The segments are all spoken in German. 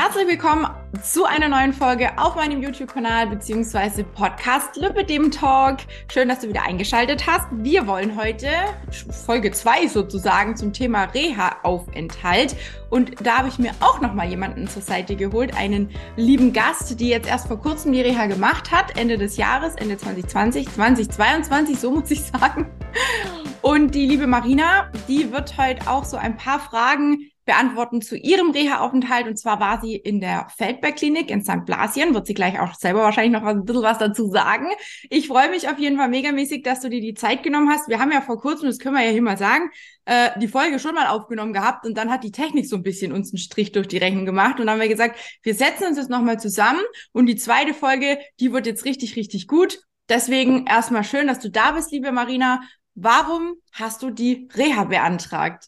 Herzlich willkommen zu einer neuen Folge auf meinem YouTube-Kanal bzw. Podcast Lippe dem Talk. Schön, dass du wieder eingeschaltet hast. Wir wollen heute Folge 2 sozusagen zum Thema Reha-Aufenthalt. Und da habe ich mir auch nochmal jemanden zur Seite geholt, einen lieben Gast, die jetzt erst vor kurzem die Reha gemacht hat, Ende des Jahres, Ende 2020, 2022, so muss ich sagen. Und die liebe Marina, die wird heute auch so ein paar Fragen beantworten zu ihrem Reha-Aufenthalt. Und zwar war sie in der Feldberg-Klinik in St. Blasien. Wird sie gleich auch selber wahrscheinlich noch ein bisschen was dazu sagen. Ich freue mich auf jeden Fall megamäßig, dass du dir die Zeit genommen hast. Wir haben ja vor kurzem, das können wir ja hier mal sagen, äh, die Folge schon mal aufgenommen gehabt und dann hat die Technik so ein bisschen uns einen Strich durch die Rechnung gemacht. Und dann haben wir gesagt, wir setzen uns jetzt nochmal zusammen und die zweite Folge, die wird jetzt richtig, richtig gut. Deswegen erstmal schön, dass du da bist, liebe Marina. Warum hast du die Reha beantragt?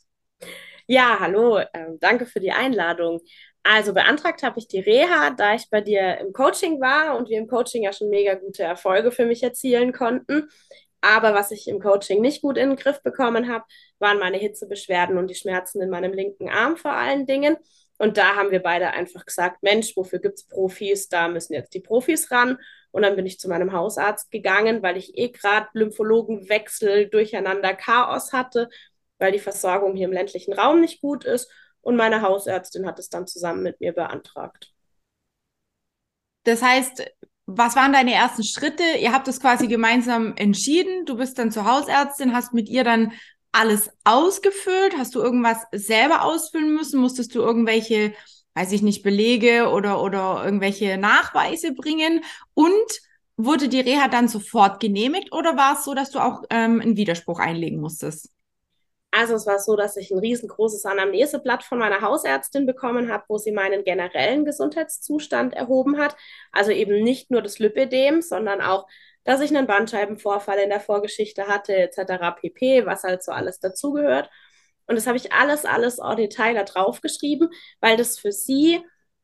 Ja, hallo, äh, danke für die Einladung. Also beantragt habe ich die Reha, da ich bei dir im Coaching war und wir im Coaching ja schon mega gute Erfolge für mich erzielen konnten. Aber was ich im Coaching nicht gut in den Griff bekommen habe, waren meine Hitzebeschwerden und die Schmerzen in meinem linken Arm vor allen Dingen. Und da haben wir beide einfach gesagt, Mensch, wofür gibt es Profis? Da müssen jetzt die Profis ran. Und dann bin ich zu meinem Hausarzt gegangen, weil ich eh gerade Lymphologenwechsel, Durcheinander, Chaos hatte weil die Versorgung hier im ländlichen Raum nicht gut ist. Und meine Hausärztin hat es dann zusammen mit mir beantragt. Das heißt, was waren deine ersten Schritte? Ihr habt das quasi gemeinsam entschieden. Du bist dann zur Hausärztin, hast mit ihr dann alles ausgefüllt. Hast du irgendwas selber ausfüllen müssen? Musstest du irgendwelche, weiß ich nicht, Belege oder, oder irgendwelche Nachweise bringen? Und wurde die Reha dann sofort genehmigt oder war es so, dass du auch ähm, einen Widerspruch einlegen musstest? Also es war so, dass ich ein riesengroßes Anamneseblatt von meiner Hausärztin bekommen habe, wo sie meinen generellen Gesundheitszustand erhoben hat. Also eben nicht nur das Lipödem, sondern auch, dass ich einen Bandscheibenvorfall in der Vorgeschichte hatte, etc. pp., was halt so alles dazugehört. Und das habe ich alles, alles en Detail da drauf geschrieben, weil das für sie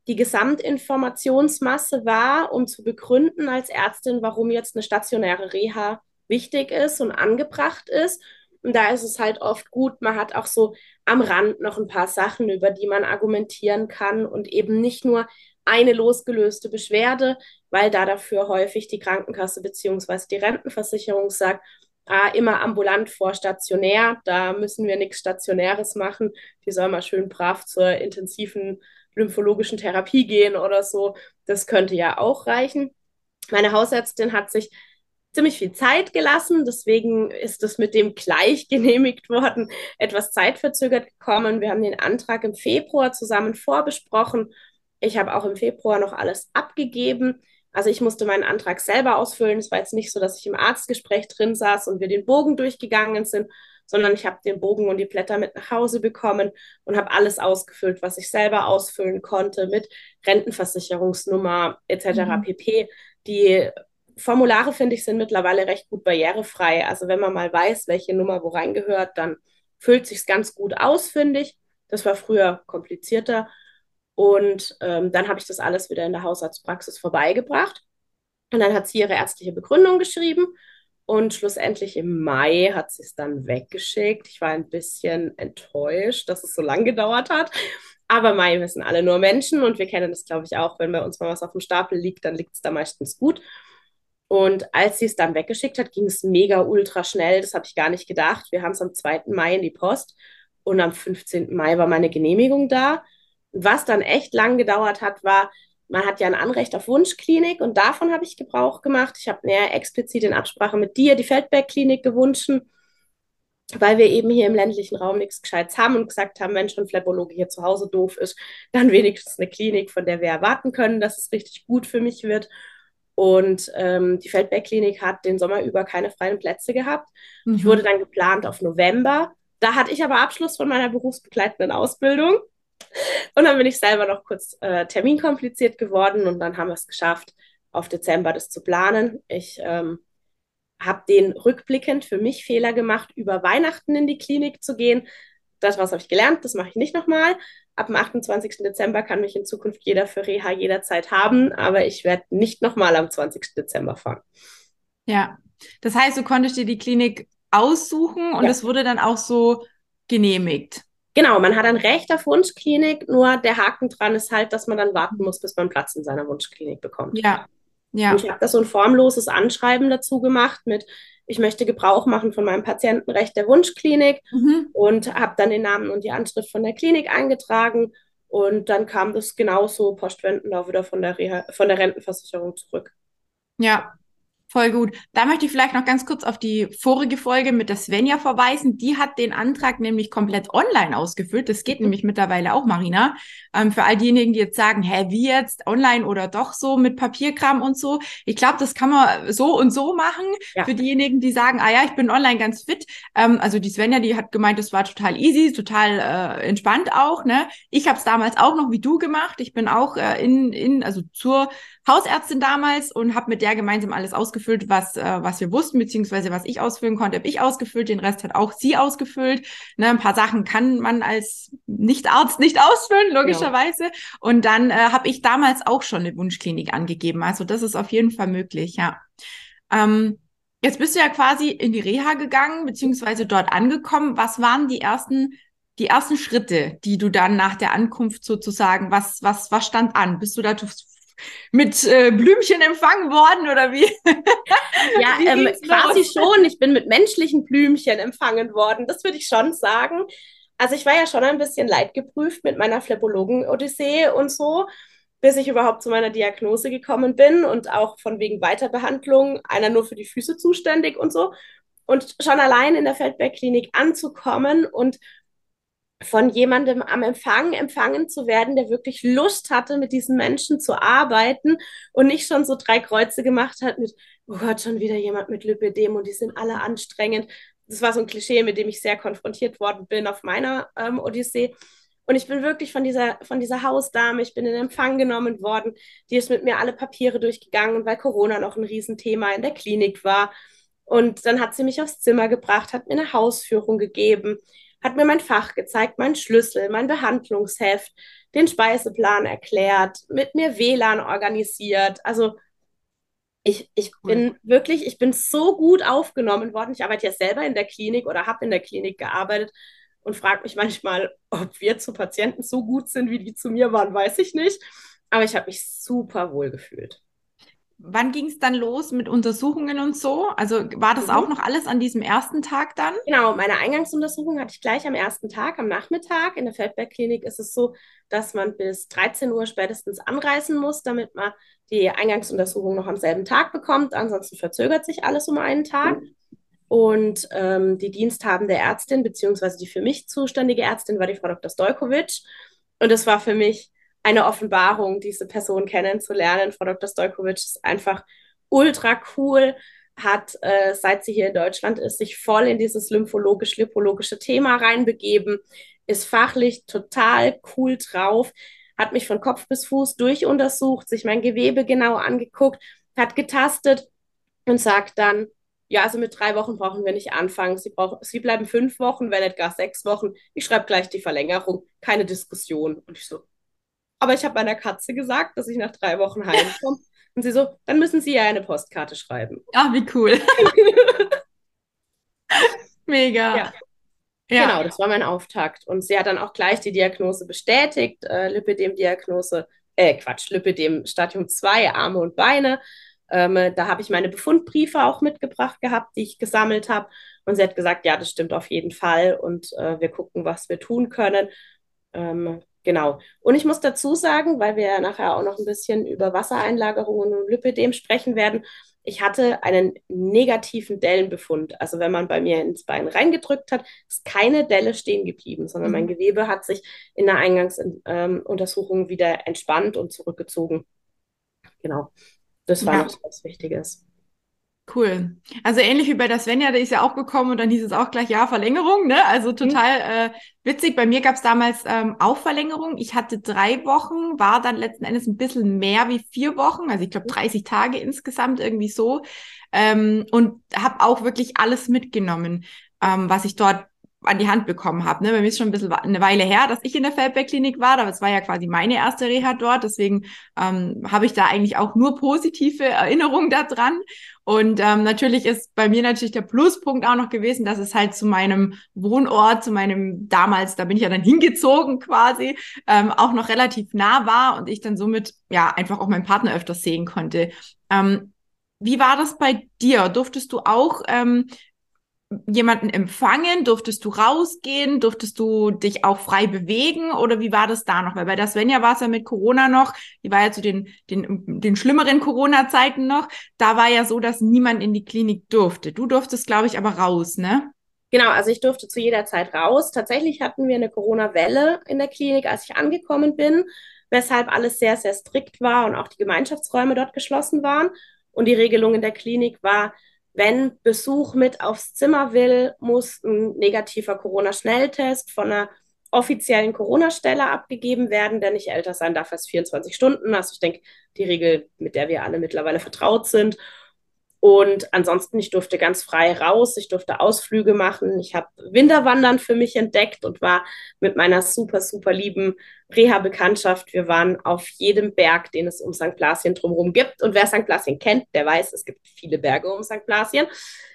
die Gesamtinformationsmasse war, um zu begründen als Ärztin, warum jetzt eine stationäre Reha wichtig ist und angebracht ist und da ist es halt oft gut, man hat auch so am Rand noch ein paar Sachen, über die man argumentieren kann und eben nicht nur eine losgelöste Beschwerde, weil da dafür häufig die Krankenkasse bzw. die Rentenversicherung sagt, ah, immer ambulant vor stationär, da müssen wir nichts Stationäres machen, die soll mal schön brav zur intensiven lymphologischen Therapie gehen oder so. Das könnte ja auch reichen. Meine Hausärztin hat sich ziemlich viel Zeit gelassen. Deswegen ist es mit dem gleich genehmigt worden, etwas zeitverzögert gekommen. Wir haben den Antrag im Februar zusammen vorbesprochen. Ich habe auch im Februar noch alles abgegeben. Also ich musste meinen Antrag selber ausfüllen. Es war jetzt nicht so, dass ich im Arztgespräch drin saß und wir den Bogen durchgegangen sind, sondern ich habe den Bogen und die Blätter mit nach Hause bekommen und habe alles ausgefüllt, was ich selber ausfüllen konnte mit Rentenversicherungsnummer etc. Mhm. pp. Die Formulare, finde ich, sind mittlerweile recht gut barrierefrei. Also wenn man mal weiß, welche Nummer wo reingehört, dann füllt sich ganz gut aus, finde ich. Das war früher komplizierter. Und ähm, dann habe ich das alles wieder in der Hausarztpraxis vorbeigebracht. Und dann hat sie ihre ärztliche Begründung geschrieben. Und schlussendlich im Mai hat sie es dann weggeschickt. Ich war ein bisschen enttäuscht, dass es so lange gedauert hat. Aber Mai, wir sind alle nur Menschen und wir kennen das, glaube ich, auch. Wenn bei uns mal was auf dem Stapel liegt, dann liegt es da meistens gut. Und als sie es dann weggeschickt hat, ging es mega ultra schnell. Das habe ich gar nicht gedacht. Wir haben es am 2. Mai in die Post und am 15. Mai war meine Genehmigung da. was dann echt lang gedauert hat, war, man hat ja ein Anrecht auf Wunschklinik und davon habe ich Gebrauch gemacht. Ich habe näher explizit in Absprache mit dir die Feldberg-Klinik gewünscht, weil wir eben hier im ländlichen Raum nichts Gescheites haben und gesagt haben, wenn schon Phlebologe hier zu Hause doof ist, dann wenigstens eine Klinik, von der wir erwarten können, dass es richtig gut für mich wird. Und ähm, die Feldberg-Klinik hat den Sommer über keine freien Plätze gehabt. Mhm. Ich wurde dann geplant auf November. Da hatte ich aber Abschluss von meiner berufsbegleitenden Ausbildung. Und dann bin ich selber noch kurz äh, terminkompliziert geworden und dann haben wir es geschafft, auf Dezember das zu planen. Ich ähm, habe den rückblickend für mich Fehler gemacht, über Weihnachten in die Klinik zu gehen. Das, was habe ich gelernt, das mache ich nicht nochmal ab dem 28. Dezember kann mich in Zukunft jeder für Reha jederzeit haben, aber ich werde nicht nochmal am 20. Dezember fahren. Ja, das heißt, du konntest dir die Klinik aussuchen und es ja. wurde dann auch so genehmigt. Genau, man hat ein Recht auf Wunschklinik, nur der Haken dran ist halt, dass man dann warten muss, bis man Platz in seiner Wunschklinik bekommt. Ja, ja. Und ich habe da so ein formloses Anschreiben dazu gemacht mit, ich möchte Gebrauch machen von meinem Patientenrecht der Wunschklinik Mhm. und habe dann den Namen und die Anschrift von der Klinik eingetragen und dann kam das genauso postwendend auch wieder von der, Reha von der Rentenversicherung zurück. Ja, voll gut. Da möchte ich vielleicht noch ganz kurz auf die vorige Folge mit der Svenja verweisen. Die hat den Antrag nämlich komplett online ausgefüllt. Das geht nämlich mittlerweile auch, Marina. Ähm, für all diejenigen, die jetzt sagen, hä, wie jetzt online oder doch so mit Papierkram und so. Ich glaube, das kann man so und so machen. Ja. Für diejenigen, die sagen, ah ja, ich bin online ganz fit. Ähm, also die Svenja, die hat gemeint, das war total easy, total äh, entspannt auch. Ne? Ich habe es damals auch noch wie du gemacht. Ich bin auch äh, in, in, also zur Hausärztin damals und habe mit der gemeinsam alles ausgefüllt, was, äh, was wir wussten, beziehungsweise was ich ausfüllen konnte, habe ich ausgefüllt, den Rest hat auch sie ausgefüllt. Ne, ein paar Sachen kann man als Nicht-Arzt nicht ausfüllen, logischerweise. Und dann äh, habe ich damals auch schon eine Wunschklinik angegeben. Also das ist auf jeden Fall möglich, ja. Ähm, jetzt bist du ja quasi in die Reha gegangen, beziehungsweise dort angekommen. Was waren die ersten die ersten Schritte, die du dann nach der Ankunft sozusagen, was, was, was stand an? Bist du da mit äh, Blümchen empfangen worden oder wie? Ja, Wie ähm, quasi schon. Ich bin mit menschlichen Blümchen empfangen worden. Das würde ich schon sagen. Also ich war ja schon ein bisschen leidgeprüft mit meiner Phlebologen-Odyssee und so, bis ich überhaupt zu meiner Diagnose gekommen bin und auch von wegen Weiterbehandlung, einer nur für die Füße zuständig und so. Und schon allein in der Feldberg-Klinik anzukommen und von jemandem am Empfang empfangen zu werden, der wirklich Lust hatte, mit diesen Menschen zu arbeiten und nicht schon so drei Kreuze gemacht hat mit, oh Gott, schon wieder jemand mit Lipidem und die sind alle anstrengend. Das war so ein Klischee, mit dem ich sehr konfrontiert worden bin auf meiner ähm, Odyssee. Und ich bin wirklich von dieser, von dieser Hausdame, ich bin in Empfang genommen worden, die ist mit mir alle Papiere durchgegangen, weil Corona noch ein Riesenthema in der Klinik war. Und dann hat sie mich aufs Zimmer gebracht, hat mir eine Hausführung gegeben, hat mir mein Fach gezeigt, meinen Schlüssel, mein Behandlungsheft, den Speiseplan erklärt, mit mir WLAN organisiert. Also ich, ich Cool. bin wirklich, ich bin so gut aufgenommen worden. Ich arbeite ja selber in der Klinik oder habe in der Klinik gearbeitet und frage mich manchmal, ob wir zu Patienten so gut sind, wie die zu mir waren, weiß ich nicht. Aber ich habe mich super wohl gefühlt. Wann ging es dann los mit Untersuchungen und so? Also war das Mhm. auch noch alles an diesem ersten Tag dann? Genau, meine Eingangsuntersuchung hatte ich gleich am ersten Tag, am Nachmittag. In der Feldberg-Klinik ist es so, dass man bis 13 Uhr spätestens anreisen muss, damit man die Eingangsuntersuchung noch am selben Tag bekommt. Ansonsten verzögert sich alles um einen Tag. Und ähm, die diensthabende Ärztin, beziehungsweise die für mich zuständige Ärztin, war die Frau Dr. Stojkovic. Und es war für mich eine Offenbarung, diese Person kennenzulernen. Frau Dr. Stojkovic ist einfach ultra cool, hat, äh, seit sie hier in Deutschland ist, sich voll in dieses lymphologisch-lipologische Thema reinbegeben, ist fachlich total cool drauf, hat mich von Kopf bis Fuß durchuntersucht, sich mein Gewebe genau angeguckt, hat getastet und sagt dann, ja, also mit drei Wochen brauchen wir nicht anfangen. Sie, brauchen, sie bleiben fünf Wochen, wenn nicht gar sechs Wochen. Ich schreibe gleich die Verlängerung. Keine Diskussion. Und ich so, aber ich habe meiner Katze gesagt, dass ich nach drei Wochen heimkomme. Und sie so, dann müssen Sie ja eine Postkarte schreiben. Ach, wie cool. Mega. Ja. Ja. Genau, das war mein Auftakt. Und sie hat dann auch gleich die Diagnose bestätigt, äh, Lipidem-Diagnose, äh, Quatsch, Lipidem Stadium 2, Arme und Beine. Ähm, da habe ich meine Befundbriefe auch mitgebracht gehabt, die ich gesammelt habe. Und sie hat gesagt, ja, das stimmt auf jeden Fall. Und äh, wir gucken, was wir tun können. Ähm, genau. Und ich muss dazu sagen, weil wir ja nachher auch noch ein bisschen über Wassereinlagerungen und Lipidem sprechen werden, ich hatte einen negativen Dellenbefund. Also wenn man bei mir ins Bein reingedrückt hat, ist keine Delle stehen geblieben, sondern mein Mhm. Gewebe hat sich in der Eingangsuntersuchung wieder entspannt und zurückgezogen. Genau. Das war Ja. noch was Wichtiges. Cool. Also ähnlich wie bei der Svenja, der ist ja auch gekommen und dann hieß es auch gleich, ja, Verlängerung, ne? Also total äh, witzig. Bei mir gab es damals ähm, auch Verlängerung. Ich hatte drei Wochen, war dann letzten Endes ein bisschen mehr wie vier Wochen, also ich glaube 30 Tage insgesamt irgendwie so. Ähm, und habe auch wirklich alles mitgenommen, ähm, was ich dort an die Hand bekommen habe. Ne? Bei mir ist schon ein bisschen eine Weile her, dass ich in der Feldberg-Klinik war, aber es war ja quasi meine erste Reha dort. Deswegen ähm, habe ich da eigentlich auch nur positive Erinnerungen daran. Und ähm, natürlich ist bei mir natürlich der Pluspunkt auch noch gewesen, dass es halt zu meinem Wohnort, zu meinem damals, da bin ich ja dann hingezogen quasi, ähm, auch noch relativ nah war und ich dann somit ja einfach auch meinen Partner öfters sehen konnte. Ähm, wie war das bei dir? Durftest du auch ähm, jemanden empfangen? Durftest du rausgehen? Durftest du dich auch frei bewegen? Oder wie war das da noch? Weil bei der Svenja war es ja mit Corona noch, die war ja zu den, den, den schlimmeren Corona-Zeiten noch. Da war ja so, dass niemand in die Klinik durfte. Du durftest, glaube ich, aber raus, ne? Genau, also ich durfte zu jeder Zeit raus. Tatsächlich hatten wir eine Corona-Welle in der Klinik, als ich angekommen bin, weshalb alles sehr, sehr strikt war und auch die Gemeinschaftsräume dort geschlossen waren. Und die Regelung in der Klinik war, wenn Besuch mit aufs Zimmer will, muss ein negativer Corona-Schnelltest von einer offiziellen Corona-Stelle abgegeben werden, der nicht älter sein darf als 24 Stunden. Also ich denke, die Regel, mit der wir alle mittlerweile vertraut sind. Und ansonsten, ich durfte ganz frei raus, ich durfte Ausflüge machen. Ich habe Winterwandern für mich entdeckt und war mit meiner super, super lieben Reha-Bekanntschaft. Wir waren auf jedem Berg, den es um St. Blasien drumherum gibt. Und wer St. Blasien kennt, der weiß, es gibt viele Berge um St. Blasien.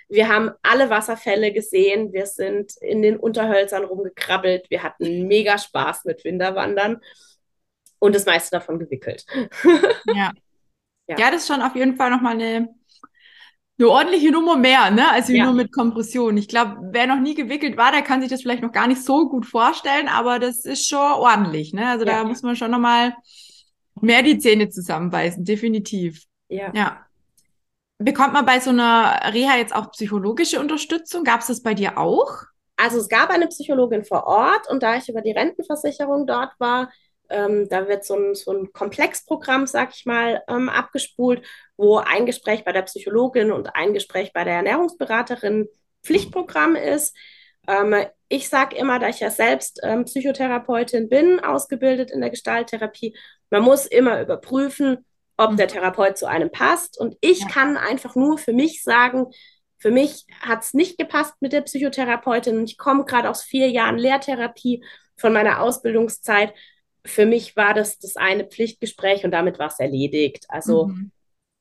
Wir haben alle Wasserfälle gesehen. Wir sind in den Unterhölzern rumgekrabbelt. Wir hatten mega Spaß mit Winterwandern und das meiste davon gewickelt. ja. ja. Ja, das ist schon auf jeden Fall nochmal eine eine ordentliche Nummer mehr, ne? Also ja. nur mit Kompression. Ich glaube, wer noch nie gewickelt war, der kann sich das vielleicht noch gar nicht so gut vorstellen, aber das ist schon ordentlich, ne? Also ja. da muss man schon nochmal mehr die Zähne zusammenbeißen, definitiv. Ja. ja. Bekommt man bei so einer Reha jetzt auch psychologische Unterstützung? Gab es das bei dir auch? Also es gab eine Psychologin vor Ort und da ich über die Rentenversicherung dort war, ähm, da wird so ein, so ein Komplexprogramm, sag ich mal, ähm, abgespult, wo ein Gespräch bei der Psychologin und ein Gespräch bei der Ernährungsberaterin Pflichtprogramm ist. Ähm, ich sage immer, da ich ja selbst ähm, Psychotherapeutin bin, ausgebildet in der Gestalttherapie, man muss immer überprüfen, ob der Therapeut zu einem passt. Und ich ja. kann einfach nur für mich sagen, für mich hat es nicht gepasst mit der Psychotherapeutin. Ich komme gerade aus vier Jahren Lehrtherapie von meiner Ausbildungszeit für mich war das das eine Pflichtgespräch und damit war es erledigt. Also mhm.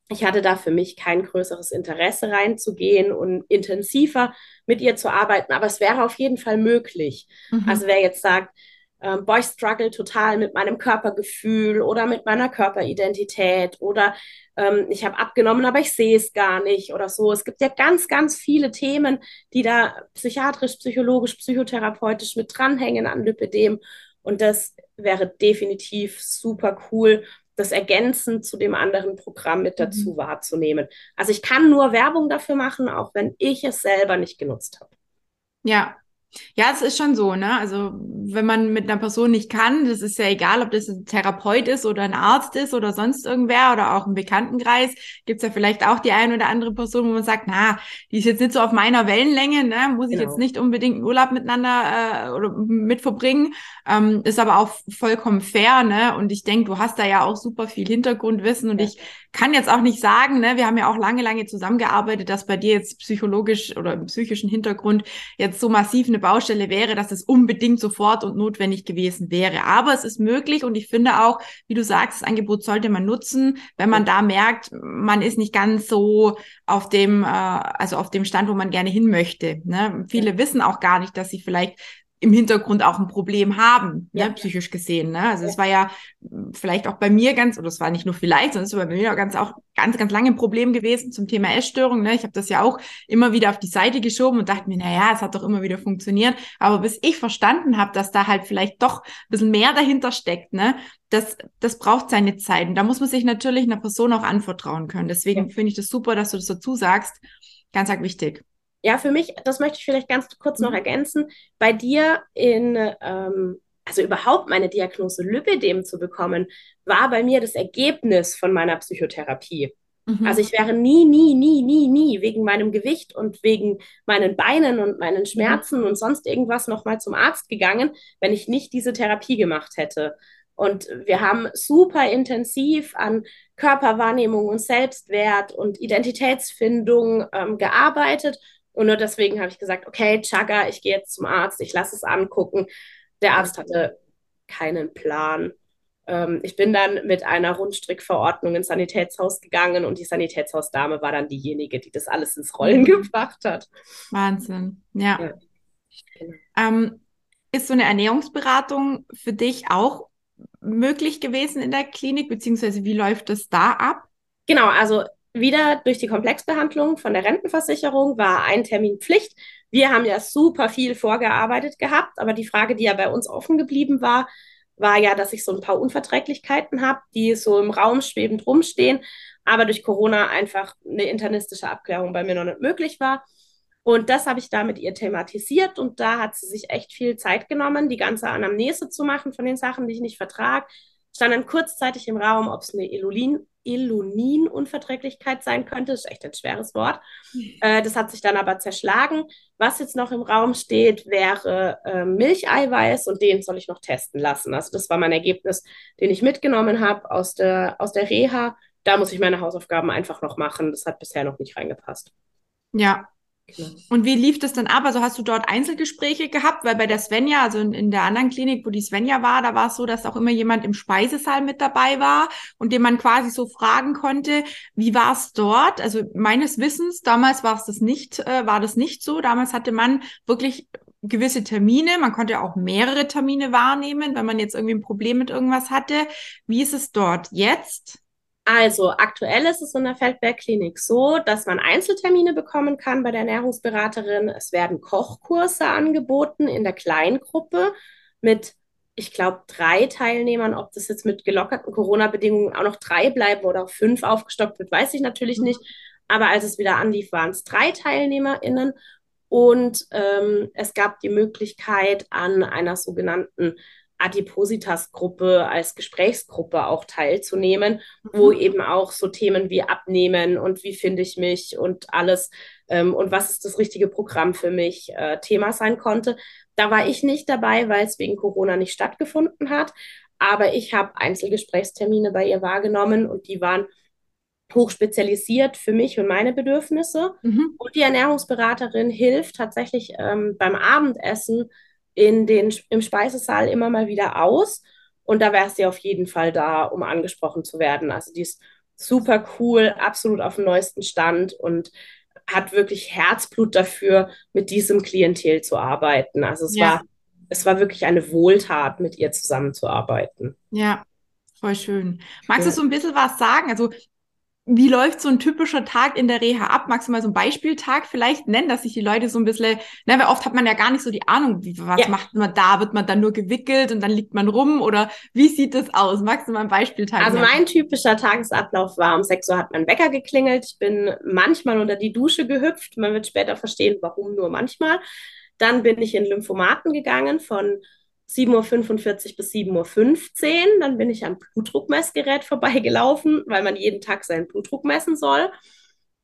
ich hatte da für mich kein größeres Interesse reinzugehen und intensiver mit ihr zu arbeiten, aber es wäre auf jeden Fall möglich. Mhm. Also wer jetzt sagt, ähm, boah, ich struggle total mit meinem Körpergefühl oder mit meiner Körperidentität oder ähm, ich habe abgenommen, aber ich sehe es gar nicht oder so. Es gibt ja ganz, ganz viele Themen, die da psychiatrisch, psychologisch, psychotherapeutisch mit dranhängen an Lipidem. Und das wäre definitiv super cool, das ergänzend zu dem anderen Programm mit dazu mhm. wahrzunehmen. Also ich kann nur Werbung dafür machen, auch wenn ich es selber nicht genutzt habe. Ja, ja, es ist schon so, ne? Also, wenn man mit einer Person nicht kann, das ist ja egal, ob das ein Therapeut ist oder ein Arzt ist oder sonst irgendwer oder auch im Bekanntenkreis, gibt's ja vielleicht auch die eine oder andere Person, wo man sagt, na, die ist jetzt nicht so auf meiner Wellenlänge, ne? Muss ich genau. jetzt nicht unbedingt einen Urlaub miteinander äh, oder mit verbringen. Ähm, ist aber auch vollkommen fair, ne? Und ich denke, du hast da ja auch super viel Hintergrundwissen und ja. ich kann jetzt auch nicht sagen, ne? Wir haben ja auch lange, lange zusammengearbeitet, dass bei dir jetzt psychologisch oder im psychischen Hintergrund jetzt so massiv eine Baustelle wäre, dass es unbedingt sofort und notwendig gewesen wäre. Aber es ist möglich und ich finde auch, wie du sagst, das Angebot sollte man nutzen, wenn man da merkt, man ist nicht ganz so auf dem, äh, also auf dem Stand, wo man gerne hin möchte. Ne? Viele wissen auch gar nicht, dass sie vielleicht im Hintergrund auch ein Problem haben, ne, ja. ne, psychisch gesehen. Ne? Also es war ja vielleicht auch bei mir ganz, oder es war nicht nur vielleicht, sondern es war bei mir auch ganz auch ganz, ganz lange ein Problem gewesen zum Thema Essstörung. Ne? Ich habe das ja auch immer wieder auf die Seite geschoben und dachte mir, na ja, es hat doch immer wieder funktioniert. Aber bis ich verstanden habe, dass da halt vielleicht doch ein bisschen mehr dahinter steckt, ne, das, das braucht seine Zeit. Und da muss man sich natürlich einer Person auch anvertrauen können. Deswegen ja. finde ich das super, dass du das dazu sagst. Ganz, ganz wichtig. Ja, für mich, das möchte ich vielleicht ganz kurz noch mhm. ergänzen, bei dir in, ähm, also überhaupt meine Diagnose Lipidem zu bekommen, war bei mir das Ergebnis von meiner Psychotherapie. Mhm. Also ich wäre nie, nie, nie, nie, nie wegen meinem Gewicht und wegen meinen Beinen und meinen mhm. Schmerzen mhm. und sonst irgendwas nochmal zum Arzt gegangen, wenn ich nicht diese Therapie gemacht hätte. Und wir haben super intensiv an Körperwahrnehmung und Selbstwert und Identitätsfindung ähm, gearbeitet Und nur deswegen habe ich gesagt, okay, Chagga, ich gehe jetzt zum Arzt, ich lasse es angucken. Der Arzt hatte keinen Plan. Ähm, ich bin dann mit einer Rundstrickverordnung ins Sanitätshaus gegangen und die Sanitätshausdame war dann diejenige, die das alles ins Rollen mhm. gebracht hat. Wahnsinn, ja. ja. Ähm, ist so eine Ernährungsberatung für dich auch möglich gewesen in der Klinik, beziehungsweise wie läuft das da ab? Genau, also wieder durch die Komplexbehandlung von der Rentenversicherung war ein Termin Pflicht. Wir haben ja super viel vorgearbeitet gehabt, aber die Frage, die ja bei uns offen geblieben war, war ja, dass ich so ein paar Unverträglichkeiten habe, die so im Raum schwebend rumstehen, aber durch Corona einfach eine internistische Abklärung bei mir noch nicht möglich war. Und das habe ich da mit ihr thematisiert und da hat sie sich echt viel Zeit genommen, die ganze Anamnese zu machen von den Sachen, die ich nicht vertrage. Stand dann kurzzeitig im Raum, ob es eine Elulin Elunin-Unverträglichkeit sein könnte. Das ist echt ein schweres Wort. Äh, das hat sich dann aber zerschlagen. Was jetzt noch im Raum steht, wäre äh, Milcheiweiß und den soll ich noch testen lassen. Also das war mein Ergebnis, den ich mitgenommen habe aus der, aus der Reha. Da muss ich meine Hausaufgaben einfach noch machen. Das hat bisher noch nicht reingepasst. Ja, und wie lief das dann ab? Also hast du dort Einzelgespräche gehabt? Weil bei der Svenja, also in, in der anderen Klinik, wo die Svenja war, da war es so, dass auch immer jemand im Speisesaal mit dabei war und dem man quasi so fragen konnte, wie war es dort? Also meines Wissens, damals war es das nicht, äh, war das nicht so. Damals hatte man wirklich gewisse Termine. Man konnte auch mehrere Termine wahrnehmen, wenn man jetzt irgendwie ein Problem mit irgendwas hatte. Wie ist es dort jetzt? Also aktuell ist es in der Feldberg-Klinik so, dass man Einzeltermine bekommen kann bei der Ernährungsberaterin. Es werden Kochkurse angeboten in der Kleingruppe mit, ich glaube, drei Teilnehmern. Ob das jetzt mit gelockerten Corona-Bedingungen auch noch drei bleiben oder auf fünf aufgestockt wird, weiß ich natürlich mhm. nicht. Aber als es wieder anlief, waren es drei TeilnehmerInnen. Und ähm, es gab die Möglichkeit, an einer sogenannten Adipositas-Gruppe als Gesprächsgruppe auch teilzunehmen, mhm. wo eben auch so Themen wie Abnehmen und wie finde ich mich und alles ähm, und was ist das richtige Programm für mich äh, Thema sein konnte. Da war ich nicht dabei, weil es wegen Corona nicht stattgefunden hat. Aber ich habe Einzelgesprächstermine bei ihr wahrgenommen und die waren hochspezialisiert für mich und meine Bedürfnisse. Mhm. Und die Ernährungsberaterin hilft tatsächlich ähm, beim Abendessen in den, im Speisesaal immer mal wieder aus. Und da wäre sie auf jeden Fall da, um angesprochen zu werden. Also die ist super cool, absolut auf dem neuesten Stand und hat wirklich Herzblut dafür, mit diesem Klientel zu arbeiten. Also es ja. war, es war wirklich eine Wohltat, mit ihr zusammenzuarbeiten. Ja, voll schön. Magst ja. du so ein bisschen was sagen? Also wie läuft so ein typischer Tag in der Reha ab? Magst du mal so einen Beispieltag vielleicht nennen, dass sich die Leute so ein bisschen, ne, weil oft hat man ja gar nicht so die Ahnung, wie, was ja. macht man da? Wird man dann nur gewickelt und dann liegt man rum oder wie sieht das aus? Magst du mal einen Beispieltag Also mein typischer Tagesablauf war, um 6 Uhr hat mein Wecker geklingelt. Ich bin manchmal unter die Dusche gehüpft. Man wird später verstehen, warum nur manchmal. Dann bin ich in Lymphomaten gegangen von 7.45 Uhr bis 7.15 Uhr. Dann bin ich am Blutdruckmessgerät vorbeigelaufen, weil man jeden Tag seinen Blutdruck messen soll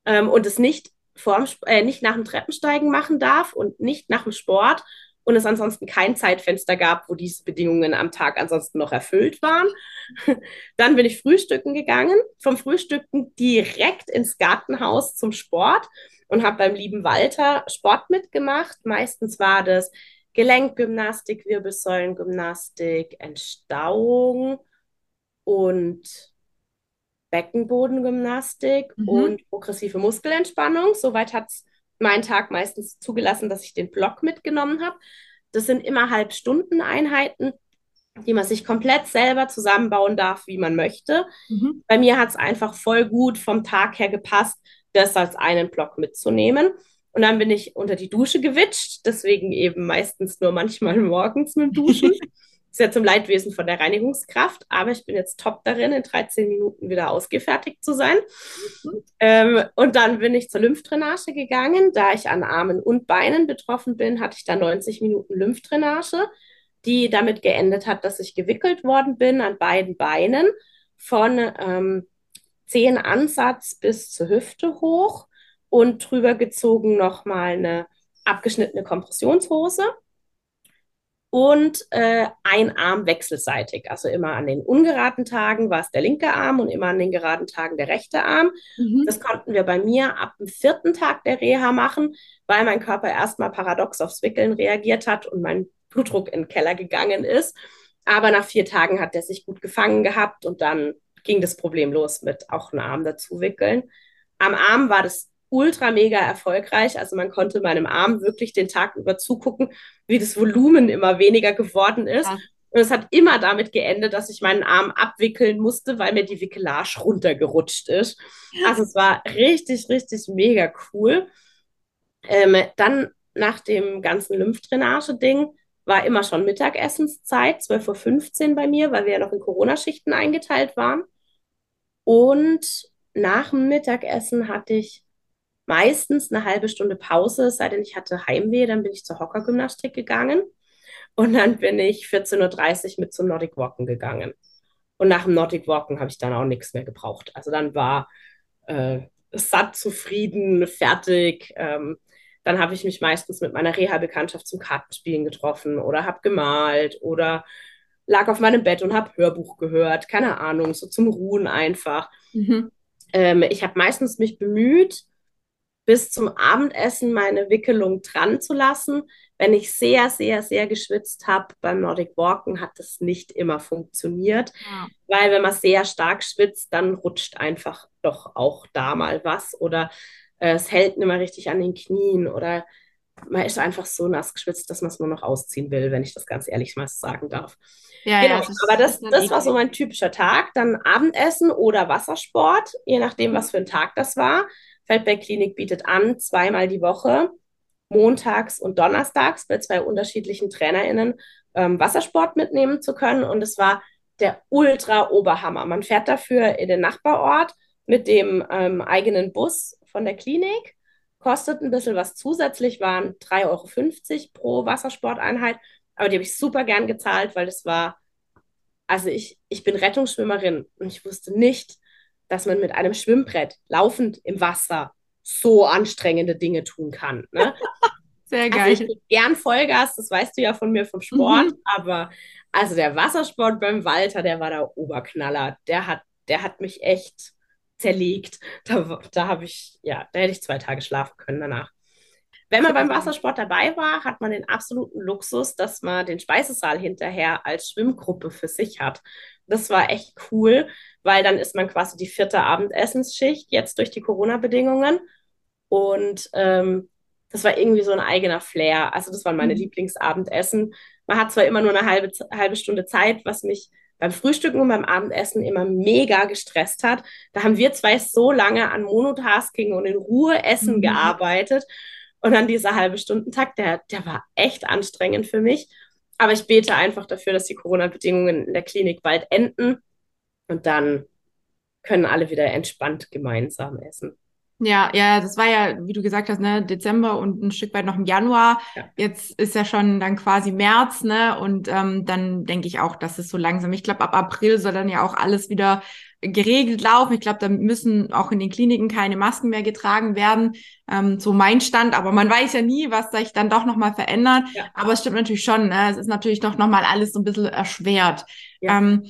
ähm, und es nicht, vorm, äh, nicht nach dem Treppensteigen machen darf und nicht nach dem Sport und es ansonsten kein Zeitfenster gab, wo diese Bedingungen am Tag ansonsten noch erfüllt waren. Dann bin ich frühstücken gegangen, vom Frühstücken direkt ins Gartenhaus zum Sport und habe beim lieben Walter Sport mitgemacht. Meistens war das Gelenkgymnastik, Wirbelsäulengymnastik, Entstauung und Beckenbodengymnastik mhm. und progressive Muskelentspannung. Soweit hat es mein Tag meistens zugelassen, dass ich den Block mitgenommen habe. Das sind immer Halbstundeneinheiten, die man sich komplett selber zusammenbauen darf, wie man möchte. Mhm. Bei mir hat es einfach voll gut vom Tag her gepasst, das als einen Block mitzunehmen. Und dann bin ich unter die Dusche gewitscht, deswegen eben meistens nur manchmal morgens mit Duschen. ist ja zum Leidwesen von der Reinigungskraft, aber ich bin jetzt top darin, in 13 Minuten wieder ausgefertigt zu sein. Mhm. Ähm, und dann bin ich zur Lymphdrainage gegangen. Da ich an Armen und Beinen betroffen bin, hatte ich da 90 Minuten Lymphdrainage, die damit geendet hat, dass ich gewickelt worden bin an beiden Beinen von ähm, Zehenansatz bis zur Hüfte hoch und drüber gezogen nochmal eine abgeschnittene Kompressionshose. und äh, ein Arm wechselseitig. Also immer an den ungeraden Tagen war es der linke Arm und immer an den geraden Tagen der rechte Arm. Mhm. Das konnten wir bei mir ab dem vierten Tag der Reha machen, weil mein Körper erstmal paradox aufs Wickeln reagiert hat und mein Blutdruck in den Keller gegangen ist. Aber nach vier Tagen hat er sich gut gefangen gehabt und dann ging das Problem los mit auch einen Arm dazu wickeln. Am Arm war das ultra mega erfolgreich. Also man konnte meinem Arm wirklich den Tag über zugucken, wie das Volumen immer weniger geworden ist. Ja. Und es hat immer damit geendet, dass ich meinen Arm abwickeln musste, weil mir die Wickelage runtergerutscht ist. Also es war richtig, richtig mega cool. Ähm, dann nach dem ganzen Lymphdrainage-Ding war immer schon Mittagessenszeit, 12.15 Uhr bei mir, weil wir ja noch in Corona-Schichten eingeteilt waren. Und nach dem Mittagessen hatte ich meistens eine halbe Stunde Pause, sei denn, ich hatte Heimweh, dann bin ich zur Hockergymnastik gegangen und dann bin ich 14.30 Uhr mit zum Nordic Walken gegangen. Und nach dem Nordic Walken habe ich dann auch nichts mehr gebraucht. Also dann war äh, satt, zufrieden, fertig. Ähm, dann habe ich mich meistens mit meiner Reha-Bekanntschaft zum Kartenspielen getroffen oder habe gemalt oder lag auf meinem Bett und habe Hörbuch gehört. Keine Ahnung, so zum Ruhen einfach. Mhm. Ähm, ich habe meistens mich bemüht, bis zum Abendessen meine Wickelung dran zu lassen. Wenn ich sehr, sehr, sehr geschwitzt habe beim Nordic Walken, hat das nicht immer funktioniert, ja. weil wenn man sehr stark schwitzt, dann rutscht einfach doch auch da mal was oder äh, es hält nicht mehr richtig an den Knien oder man ist einfach so nass geschwitzt, dass man es nur noch ausziehen will, wenn ich das ganz ehrlich mal sagen darf. Ja, genau. ja, das aber das, das war so mein typischer Tag. Dann Abendessen oder Wassersport, je nachdem, was für ein Tag das war. Feldberg-Klinik bietet an, zweimal die Woche, montags und donnerstags bei zwei unterschiedlichen TrainerInnen ähm, Wassersport mitnehmen zu können. Und es war der Ultra-Oberhammer. Man fährt dafür in den Nachbarort mit dem ähm, eigenen Bus von der Klinik, kostet ein bisschen was zusätzlich, waren 3,50 Euro pro Wassersporteinheit. Aber die habe ich super gern gezahlt, weil das war, also ich, ich bin Rettungsschwimmerin und ich wusste nicht, dass man mit einem Schwimmbrett laufend im Wasser so anstrengende Dinge tun kann. Ne? Sehr also geil. Also ich bin gern Vollgas, das weißt du ja von mir vom Sport, mhm. aber also der Wassersport beim Walter, der war der Oberknaller. Der hat, der hat mich echt zerlegt. Da, da habe ich, ja, da hätte ich zwei Tage schlafen können danach. Wenn man beim Wassersport dabei war, hat man den absoluten Luxus, dass man den Speisesaal hinterher als Schwimmgruppe für sich hat. Das war echt cool, weil dann ist man quasi die vierte Abendessensschicht, jetzt durch die Corona-Bedingungen. Und ähm, das war irgendwie so ein eigener Flair. Also das waren meine mhm. Lieblingsabendessen. Man hat zwar immer nur eine halbe, halbe Stunde Zeit, was mich beim Frühstücken und beim Abendessen immer mega gestresst hat. Da haben wir zwei so lange an Monotasking und in Ruhe Essen mhm. gearbeitet. Und dann dieser halbe Stundentakt, der, der war echt anstrengend für mich. Aber ich bete einfach dafür, dass die Corona-Bedingungen in der Klinik bald enden. Und dann können alle wieder entspannt gemeinsam essen. Ja, ja, das war ja, wie du gesagt hast, ne, Dezember und ein Stück weit noch im Januar. Ja. Jetzt ist ja schon dann quasi März, ne? Und ähm, dann denke ich auch, dass es so langsam. Ich glaube, ab April soll dann ja auch alles wieder geregelt laufen. Ich glaube, da müssen auch in den Kliniken keine Masken mehr getragen werden. Ähm, so mein Stand. Aber man weiß ja nie, was sich dann doch nochmal verändert. Ja. Aber es stimmt natürlich schon. Ne? Es ist natürlich doch nochmal alles so ein bisschen erschwert. Ja. Ähm,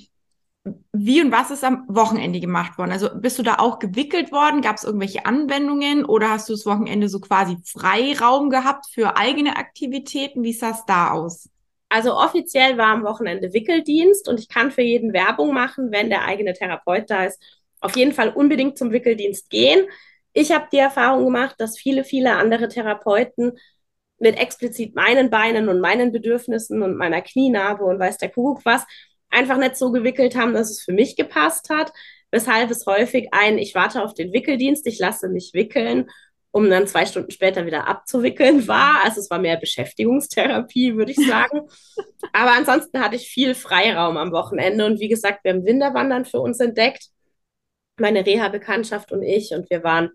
wie und was ist am Wochenende gemacht worden? Also bist du da auch gewickelt worden? Gab es irgendwelche Anwendungen oder hast du das Wochenende so quasi Freiraum gehabt für eigene Aktivitäten? Wie sah es da aus? Also offiziell war am Wochenende Wickeldienst und ich kann für jeden Werbung machen, wenn der eigene Therapeut da ist. Auf jeden Fall unbedingt zum Wickeldienst gehen. Ich habe die Erfahrung gemacht, dass viele, viele andere Therapeuten mit explizit meinen Beinen und meinen Bedürfnissen und meiner Knienarbe und weiß der Kuckuck was einfach nicht so gewickelt haben, dass es für mich gepasst hat. Weshalb es häufig ein, ich warte auf den Wickeldienst, ich lasse mich wickeln, um dann zwei Stunden später wieder abzuwickeln war. Also es war mehr Beschäftigungstherapie, würde ich sagen. Aber ansonsten hatte ich viel Freiraum am Wochenende. Und wie gesagt, wir haben Winterwandern für uns entdeckt. Meine Reha-Bekanntschaft und ich. Und wir waren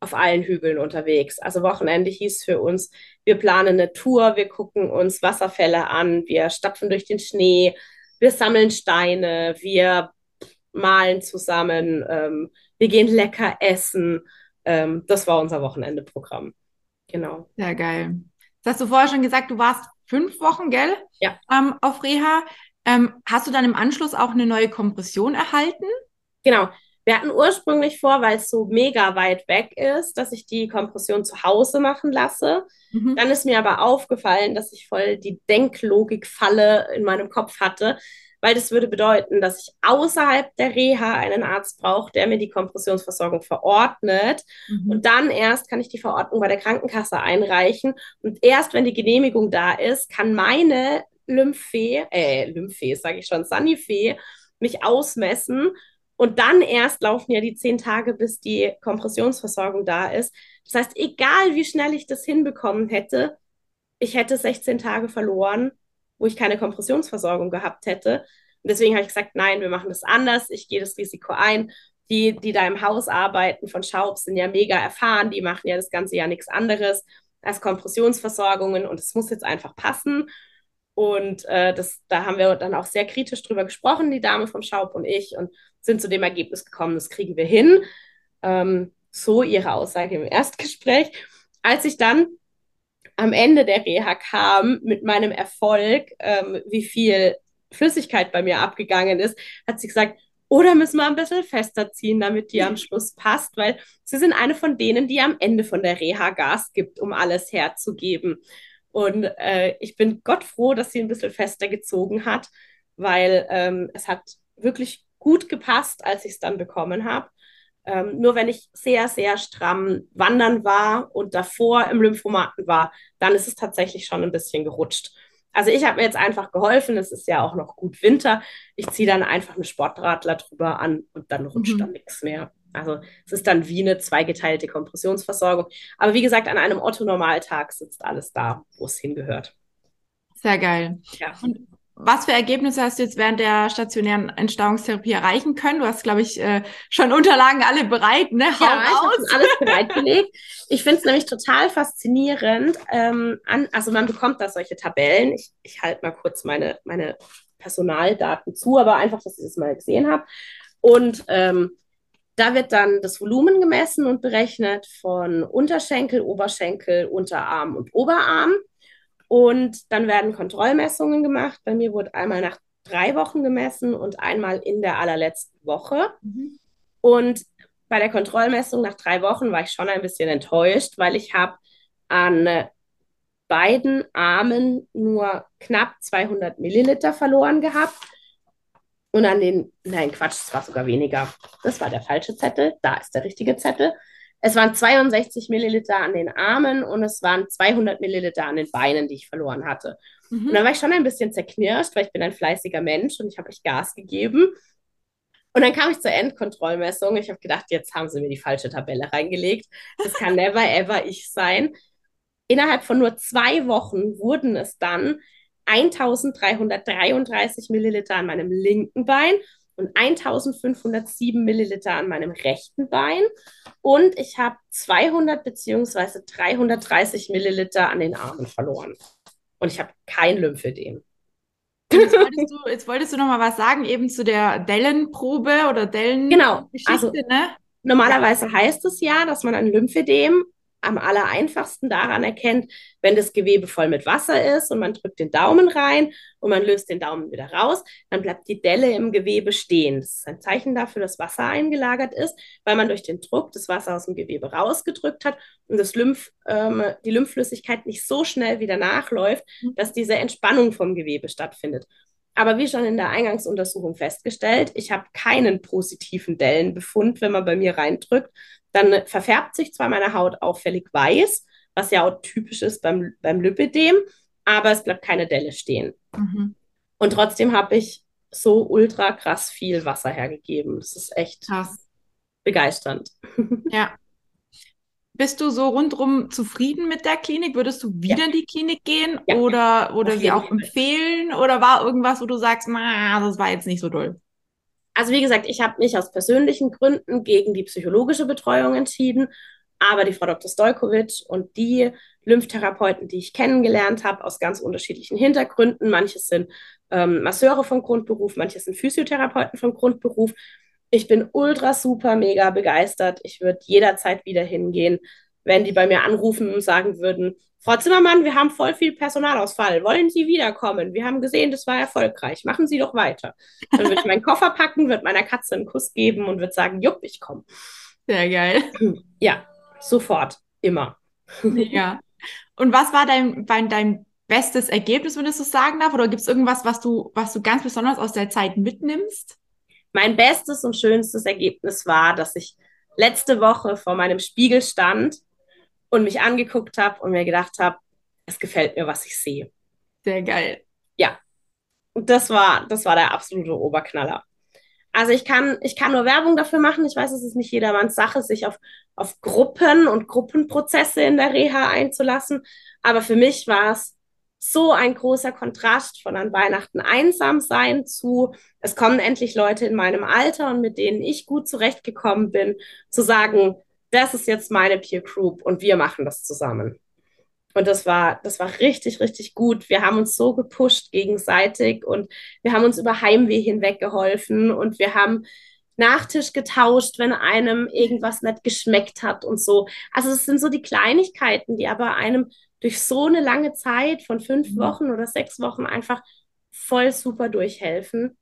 auf allen Hügeln unterwegs. Also Wochenende hieß für uns, wir planen eine Tour, wir gucken uns Wasserfälle an, wir stapfen durch den Schnee, wir sammeln Steine, wir malen zusammen, ähm, wir gehen lecker essen. Ähm, das war unser Wochenendeprogramm. Genau. Sehr geil. Das hast du vorher schon gesagt, du warst fünf Wochen, gell? Ja. Ähm, auf Reha. Ähm, hast du dann im Anschluss auch eine neue Kompression erhalten? Genau. Wir hatten ursprünglich vor, weil es so mega weit weg ist, dass ich die Kompression zu Hause machen lasse. Mhm. Dann ist mir aber aufgefallen, dass ich voll die Denklogikfalle in meinem Kopf hatte, weil das würde bedeuten, dass ich außerhalb der Reha einen Arzt brauche, der mir die Kompressionsversorgung verordnet. Mhm. Und dann erst kann ich die Verordnung bei der Krankenkasse einreichen. Und erst wenn die Genehmigung da ist, kann meine Lymphee, äh, Lymphee, sage ich schon, Sanifee, mich ausmessen und dann erst laufen ja die zehn Tage, bis die Kompressionsversorgung da ist. Das heißt, egal wie schnell ich das hinbekommen hätte, ich hätte 16 Tage verloren, wo ich keine Kompressionsversorgung gehabt hätte. Und deswegen habe ich gesagt, nein, wir machen das anders. Ich gehe das Risiko ein. Die, die da im Haus arbeiten von Schaub, sind ja mega erfahren. Die machen ja das ganze Jahr nichts anderes als Kompressionsversorgungen. Und es muss jetzt einfach passen. Und äh, das, da haben wir dann auch sehr kritisch drüber gesprochen, die Dame vom Schaub und ich, und sind zu dem Ergebnis gekommen, das kriegen wir hin. Ähm, so ihre Aussage im Erstgespräch. Als ich dann am Ende der Reha kam mit meinem Erfolg, ähm, wie viel Flüssigkeit bei mir abgegangen ist, hat sie gesagt, oder müssen wir ein bisschen fester ziehen, damit die am Schluss passt, weil sie sind eine von denen, die am Ende von der Reha Gas gibt, um alles herzugeben. Und äh, ich bin Gott froh, dass sie ein bisschen fester gezogen hat, weil ähm, es hat wirklich gut gepasst, als ich es dann bekommen habe. Ähm, nur wenn ich sehr, sehr stramm wandern war und davor im Lymphomaten war, dann ist es tatsächlich schon ein bisschen gerutscht. Also ich habe mir jetzt einfach geholfen, es ist ja auch noch gut Winter. Ich ziehe dann einfach einen Sportradler drüber an und dann rutscht mhm. dann nichts mehr. Also es ist dann wie eine zweigeteilte Kompressionsversorgung. Aber wie gesagt, an einem Otto-Normaltag sitzt alles da, wo es hingehört. Sehr geil. Ja. Und was für Ergebnisse hast du jetzt während der stationären Entstauungstherapie erreichen können? Du hast, glaube ich, äh, schon Unterlagen alle bereit, ne? Hau ja, ich habe alles bereitgelegt. Ich finde es nämlich total faszinierend. Ähm, an, also man bekommt da solche Tabellen. Ich, ich halte mal kurz meine, meine Personaldaten zu, aber einfach, dass ich das mal gesehen habe. Und ähm, da wird dann das Volumen gemessen und berechnet von Unterschenkel, Oberschenkel, Unterarm und Oberarm. Und dann werden Kontrollmessungen gemacht. Bei mir wurde einmal nach drei Wochen gemessen und einmal in der allerletzten Woche. Mhm. Und bei der Kontrollmessung nach drei Wochen war ich schon ein bisschen enttäuscht, weil ich habe an beiden Armen nur knapp 200 Milliliter verloren gehabt und an den, nein, Quatsch, es war sogar weniger. Das war der falsche Zettel. Da ist der richtige Zettel. Es waren 62 Milliliter an den Armen und es waren 200 Milliliter an den Beinen, die ich verloren hatte. Mhm. Und dann war ich schon ein bisschen zerknirscht, weil ich bin ein fleißiger Mensch und ich habe euch Gas gegeben. Und dann kam ich zur Endkontrollmessung. Ich habe gedacht, jetzt haben sie mir die falsche Tabelle reingelegt. Das kann never ever ich sein. Innerhalb von nur zwei Wochen wurden es dann 1333 Milliliter an meinem linken Bein und 1507 Milliliter an meinem rechten Bein. Und ich habe 200 beziehungsweise 330 Milliliter an den Armen verloren. Und ich habe kein Lymphedem. Jetzt wolltest, du, jetzt wolltest du noch mal was sagen, eben zu der Dellenprobe oder Dellen. Genau. Also, ne? Normalerweise heißt es ja, dass man ein Lymphedem am aller einfachsten daran erkennt, wenn das Gewebe voll mit Wasser ist und man drückt den Daumen rein und man löst den Daumen wieder raus, dann bleibt die Delle im Gewebe stehen. Das ist ein Zeichen dafür, dass Wasser eingelagert ist, weil man durch den Druck das Wasser aus dem Gewebe rausgedrückt hat und das Lymph, ähm, die Lymphflüssigkeit nicht so schnell wieder nachläuft, mhm. dass diese Entspannung vom Gewebe stattfindet. Aber wie schon in der Eingangsuntersuchung festgestellt, ich habe keinen positiven Dellenbefund, wenn man bei mir reindrückt, dann verfärbt sich zwar meine Haut auffällig weiß, was ja auch typisch ist beim, beim Lipidem, aber es bleibt keine Delle stehen. Mhm. Und trotzdem habe ich so ultra krass viel Wasser hergegeben. Das ist echt krass. begeisternd. Ja. Bist du so rundrum zufrieden mit der Klinik? Würdest du wieder ja. in die Klinik gehen ja. oder, oder sie auch empfehlen? Oder war irgendwas, wo du sagst, na, das war jetzt nicht so doll? Also wie gesagt, ich habe mich aus persönlichen Gründen gegen die psychologische Betreuung entschieden, aber die Frau Dr. Stojkovic und die Lymphtherapeuten, die ich kennengelernt habe, aus ganz unterschiedlichen Hintergründen, manche sind ähm, Masseure vom Grundberuf, manche sind Physiotherapeuten vom Grundberuf. Ich bin ultra super mega begeistert. Ich würde jederzeit wieder hingehen, wenn die bei mir anrufen und sagen würden, Frau Zimmermann, wir haben voll viel Personalausfall. Wollen Sie wiederkommen? Wir haben gesehen, das war erfolgreich. Machen Sie doch weiter. Dann würde ich meinen Koffer packen, würde meiner Katze einen Kuss geben und würde sagen, jupp, ich komme. Sehr geil. Ja, sofort, immer. Ja. Und was war dein, dein, dein bestes Ergebnis, wenn du es so sagen darf? Oder gibt es irgendwas, was du, was du ganz besonders aus der Zeit mitnimmst? Mein bestes und schönstes Ergebnis war, dass ich letzte Woche vor meinem Spiegel stand und mich angeguckt habe und mir gedacht habe, es gefällt mir, was ich sehe. Sehr geil. Ja. Und das war, das war der absolute Oberknaller. Also ich kann, ich kann nur Werbung dafür machen. Ich weiß, es ist nicht jedermanns Sache, sich auf, auf Gruppen und Gruppenprozesse in der Reha einzulassen. Aber für mich war es so ein großer Kontrast von an Weihnachten einsam sein zu, es kommen endlich Leute in meinem Alter und mit denen ich gut zurechtgekommen bin, zu sagen, das ist jetzt meine Peer Group und wir machen das zusammen. Und das war, das war richtig, richtig gut. Wir haben uns so gepusht gegenseitig und wir haben uns über Heimweh hinweg geholfen und wir haben Nachtisch getauscht, wenn einem irgendwas nicht geschmeckt hat und so. Also es sind so die Kleinigkeiten, die aber einem durch so eine lange Zeit von fünf mhm. Wochen oder sechs Wochen einfach voll super durchhelfen.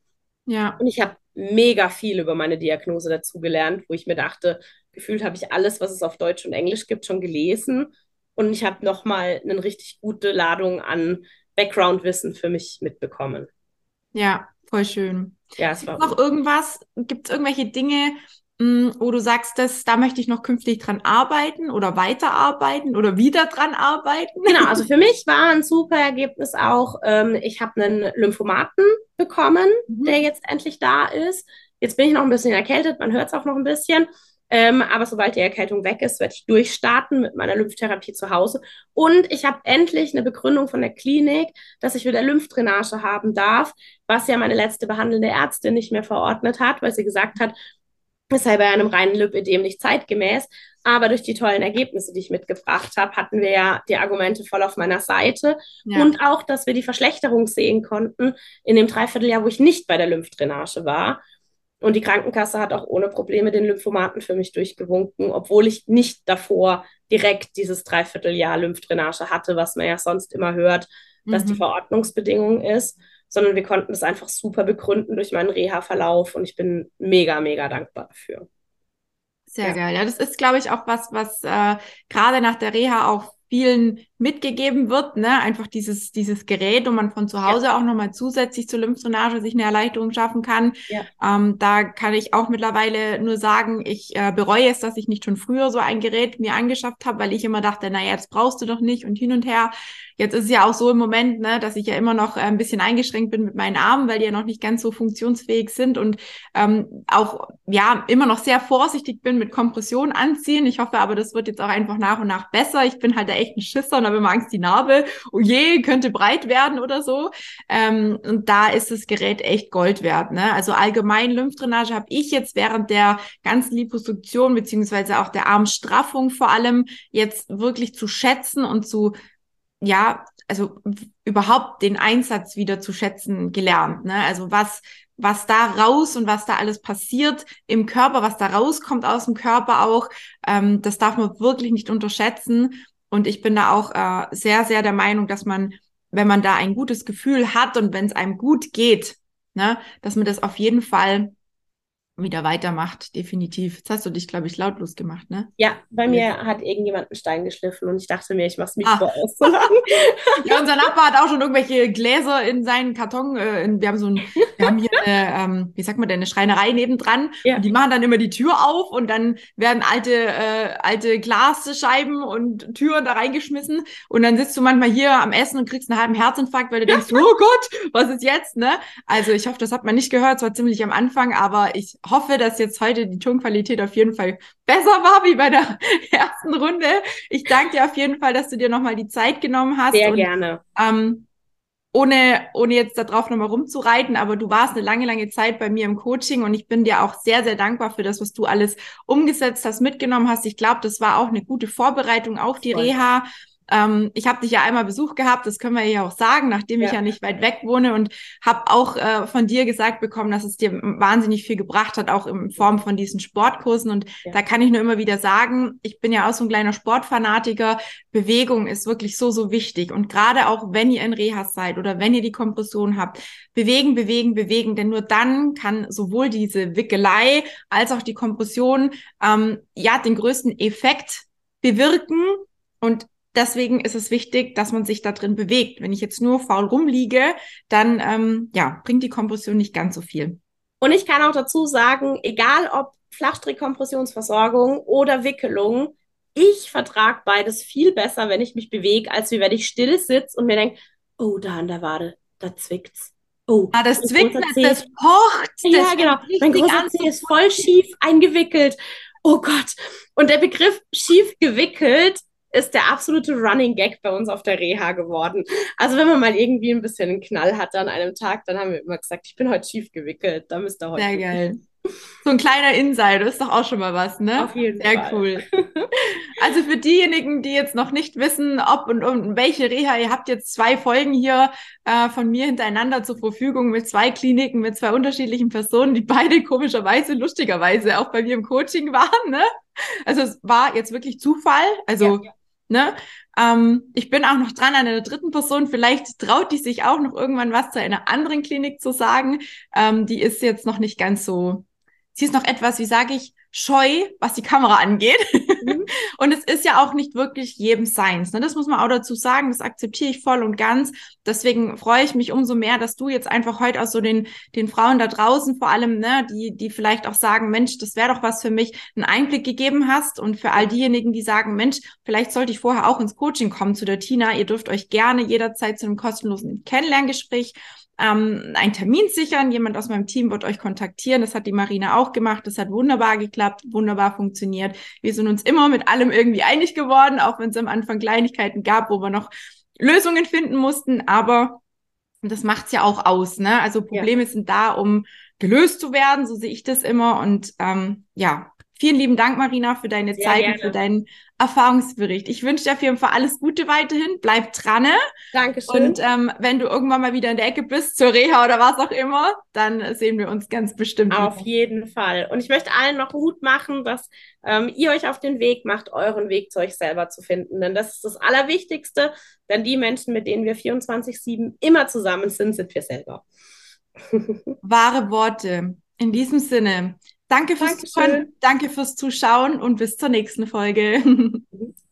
Ja. Und ich habe mega viel über meine Diagnose dazugelernt, wo ich mir dachte, gefühlt habe ich alles, was es auf Deutsch und Englisch gibt, schon gelesen. Und ich habe nochmal eine richtig gute Ladung an Background-Wissen für mich mitbekommen. Ja, voll schön. Ja, es war. Noch irgendwas? Gibt es irgendwelche Dinge, Mm, wo du sagst, dass da möchte ich noch künftig dran arbeiten oder weiterarbeiten oder wieder dran arbeiten? Genau, also für mich war ein super Ergebnis auch, ähm, ich habe einen Lymphomaten bekommen, mhm. der jetzt endlich da ist. Jetzt bin ich noch ein bisschen erkältet, man hört es auch noch ein bisschen. Ähm, aber sobald die Erkältung weg ist, werde ich durchstarten mit meiner Lymphtherapie zu Hause. Und ich habe endlich eine Begründung von der Klinik, dass ich wieder Lymphdrainage haben darf, was ja meine letzte behandelnde Ärztin nicht mehr verordnet hat, weil sie gesagt hat, ist halt bei einem reinen Lipödem nicht zeitgemäß. Aber durch die tollen Ergebnisse, die ich mitgebracht habe, hatten wir ja die Argumente voll auf meiner Seite. Ja. Und auch, dass wir die Verschlechterung sehen konnten in dem Dreivierteljahr, wo ich nicht bei der Lymphdrainage war. Und die Krankenkasse hat auch ohne Probleme den Lymphomaten für mich durchgewunken, obwohl ich nicht davor direkt dieses Dreivierteljahr Lymphdrainage hatte, was man ja sonst immer hört, dass mhm. die Verordnungsbedingung ist sondern wir konnten das einfach super begründen durch meinen Reha-Verlauf und ich bin mega, mega dankbar dafür. Sehr ja. geil. Ja, das ist, glaube ich, auch was, was äh, gerade nach der Reha auch vielen mitgegeben wird, ne? Einfach dieses, dieses Gerät, wo man von zu Hause ja. auch nochmal zusätzlich zur Lymphdrainage sich eine Erleichterung schaffen kann. Ja. Ähm, da kann ich auch mittlerweile nur sagen, ich äh, bereue es, dass ich nicht schon früher so ein Gerät mir angeschafft habe, weil ich immer dachte, naja, das brauchst du doch nicht und hin und her. Jetzt ist es ja auch so im Moment, ne, dass ich ja immer noch äh, ein bisschen eingeschränkt bin mit meinen Armen, weil die ja noch nicht ganz so funktionsfähig sind und ähm, auch ja immer noch sehr vorsichtig bin mit Kompression anziehen. Ich hoffe aber, das wird jetzt auch einfach nach und nach besser. Ich bin halt da echt ein Schisser und habe immer Angst, die Narbe, oh je, könnte breit werden oder so. Ähm, und da ist das Gerät echt Gold wert. Ne? Also allgemein Lymphdrainage habe ich jetzt während der ganzen Liposuktion beziehungsweise auch der Armstraffung vor allem jetzt wirklich zu schätzen und zu ja, also überhaupt den Einsatz wieder zu schätzen gelernt. Ne? Also was, was da raus und was da alles passiert im Körper, was da rauskommt aus dem Körper auch, ähm, das darf man wirklich nicht unterschätzen. Und ich bin da auch äh, sehr, sehr der Meinung, dass man, wenn man da ein gutes Gefühl hat und wenn es einem gut geht, ne, dass man das auf jeden Fall wieder weitermacht, definitiv. Jetzt hast du dich, glaube ich, lautlos gemacht, ne? Ja, bei mir hat irgendjemand einen Stein geschliffen und ich dachte mir, ich mach's mich vor aus. ja, unser Nachbar hat auch schon irgendwelche Gläser in seinen Karton. Äh, in, wir haben so ein, wir haben hier eine, ähm, wie sagt man denn, eine Schreinerei nebendran. Ja. Und die machen dann immer die Tür auf und dann werden alte, äh, alte Glasscheiben und Türen da reingeschmissen. Und dann sitzt du manchmal hier am Essen und kriegst einen halben Herzinfarkt, weil du denkst, oh Gott, was ist jetzt, ne? Also ich hoffe, das hat man nicht gehört, es war ziemlich am Anfang, aber ich hoffe, dass jetzt heute die Tonqualität auf jeden Fall besser war wie bei der ersten Runde. Ich danke dir auf jeden Fall, dass du dir nochmal die Zeit genommen hast. Sehr und, gerne. Ähm, ohne, ohne jetzt darauf nochmal rumzureiten, aber du warst eine lange, lange Zeit bei mir im Coaching und ich bin dir auch sehr, sehr dankbar für das, was du alles umgesetzt hast, mitgenommen hast. Ich glaube, das war auch eine gute Vorbereitung auf die Voll. Reha. Ähm, ich habe dich ja einmal Besuch gehabt, das können wir ja auch sagen, nachdem ja. ich ja nicht weit weg wohne und habe auch äh, von dir gesagt bekommen, dass es dir wahnsinnig viel gebracht hat, auch in Form von diesen Sportkursen. Und ja. da kann ich nur immer wieder sagen, ich bin ja auch so ein kleiner Sportfanatiker. Bewegung ist wirklich so, so wichtig. Und gerade auch, wenn ihr in Reha seid oder wenn ihr die Kompression habt, bewegen, bewegen, bewegen. Denn nur dann kann sowohl diese Wickelei als auch die Kompression ähm, ja den größten Effekt bewirken. Und deswegen ist es wichtig, dass man sich da drin bewegt. Wenn ich jetzt nur faul rumliege, dann ähm, ja, bringt die Kompression nicht ganz so viel. Und ich kann auch dazu sagen, egal ob Flachstrickkompressionsversorgung oder Wickelung, ich vertrage beides viel besser, wenn ich mich bewege, als wie wenn ich still sitze und mir denke, oh, da an der Wade, da zwickt's. Oh, ah, das zwickt, das, das pocht. Ja, das genau. Mein großer Zeh ist voll schief eingewickelt. Oh Gott. Und der Begriff schief gewickelt ist der absolute Running Gag bei uns auf der Reha geworden. Also wenn man mal irgendwie ein bisschen einen Knall hatte an einem Tag, dann haben wir immer gesagt, ich bin heute schief gewickelt, da müsst ihr heute. Sehr geil. So ein kleiner Insider ist doch auch schon mal was, ne? Auf jeden Sehr Fall. cool. Also für diejenigen, die jetzt noch nicht wissen, ob und um welche Reha, ihr habt jetzt zwei Folgen hier äh, von mir hintereinander zur Verfügung mit zwei Kliniken, mit zwei unterschiedlichen Personen, die beide komischerweise, lustigerweise auch bei mir im Coaching waren, ne? Also es war jetzt wirklich Zufall. Also ja, ja. Ne? Ähm, ich bin auch noch dran an einer dritten Person. Vielleicht traut die sich auch noch irgendwann was zu einer anderen Klinik zu sagen. Ähm, die ist jetzt noch nicht ganz so. Sie ist noch etwas, wie sage ich, scheu, was die Kamera angeht. Mhm. und es ist ja auch nicht wirklich jedem seins. Ne? Das muss man auch dazu sagen. Das akzeptiere ich voll und ganz. Deswegen freue ich mich umso mehr, dass du jetzt einfach heute auch so den, den Frauen da draußen vor allem, ne, die, die vielleicht auch sagen, Mensch, das wäre doch was für mich, einen Einblick gegeben hast. Und für all diejenigen, die sagen, Mensch, vielleicht sollte ich vorher auch ins Coaching kommen zu der Tina. Ihr dürft euch gerne jederzeit zu einem kostenlosen Kennenlerngespräch ähm, einen Termin sichern. Jemand aus meinem Team wird euch kontaktieren. Das hat die Marina auch gemacht. Das hat wunderbar geklappt, wunderbar funktioniert. Wir sind uns immer mit allem irgendwie einig geworden, auch wenn es am Anfang Kleinigkeiten gab, wo wir noch Lösungen finden mussten. Aber das macht's ja auch aus. Ne? Also Probleme ja. sind da, um gelöst zu werden. So sehe ich das immer. Und ähm, ja, Vielen lieben Dank, Marina, für deine Sehr Zeit gerne. und für deinen Erfahrungsbericht. Ich wünsche dir auf jeden Fall alles Gute weiterhin. Bleib dran. Ne? Dankeschön. Und ähm, wenn du irgendwann mal wieder in der Ecke bist, zur Reha oder was auch immer, dann sehen wir uns ganz bestimmt. Auf wieder. jeden Fall. Und ich möchte allen noch Mut machen, dass ähm, ihr euch auf den Weg macht, euren Weg zu euch selber zu finden. Denn das ist das Allerwichtigste. Denn die Menschen, mit denen wir 24-7 immer zusammen sind, sind wir selber. Wahre Worte. In diesem Sinne, Danke fürs Zuhören, danke fürs Zuschauen und bis zur nächsten Folge.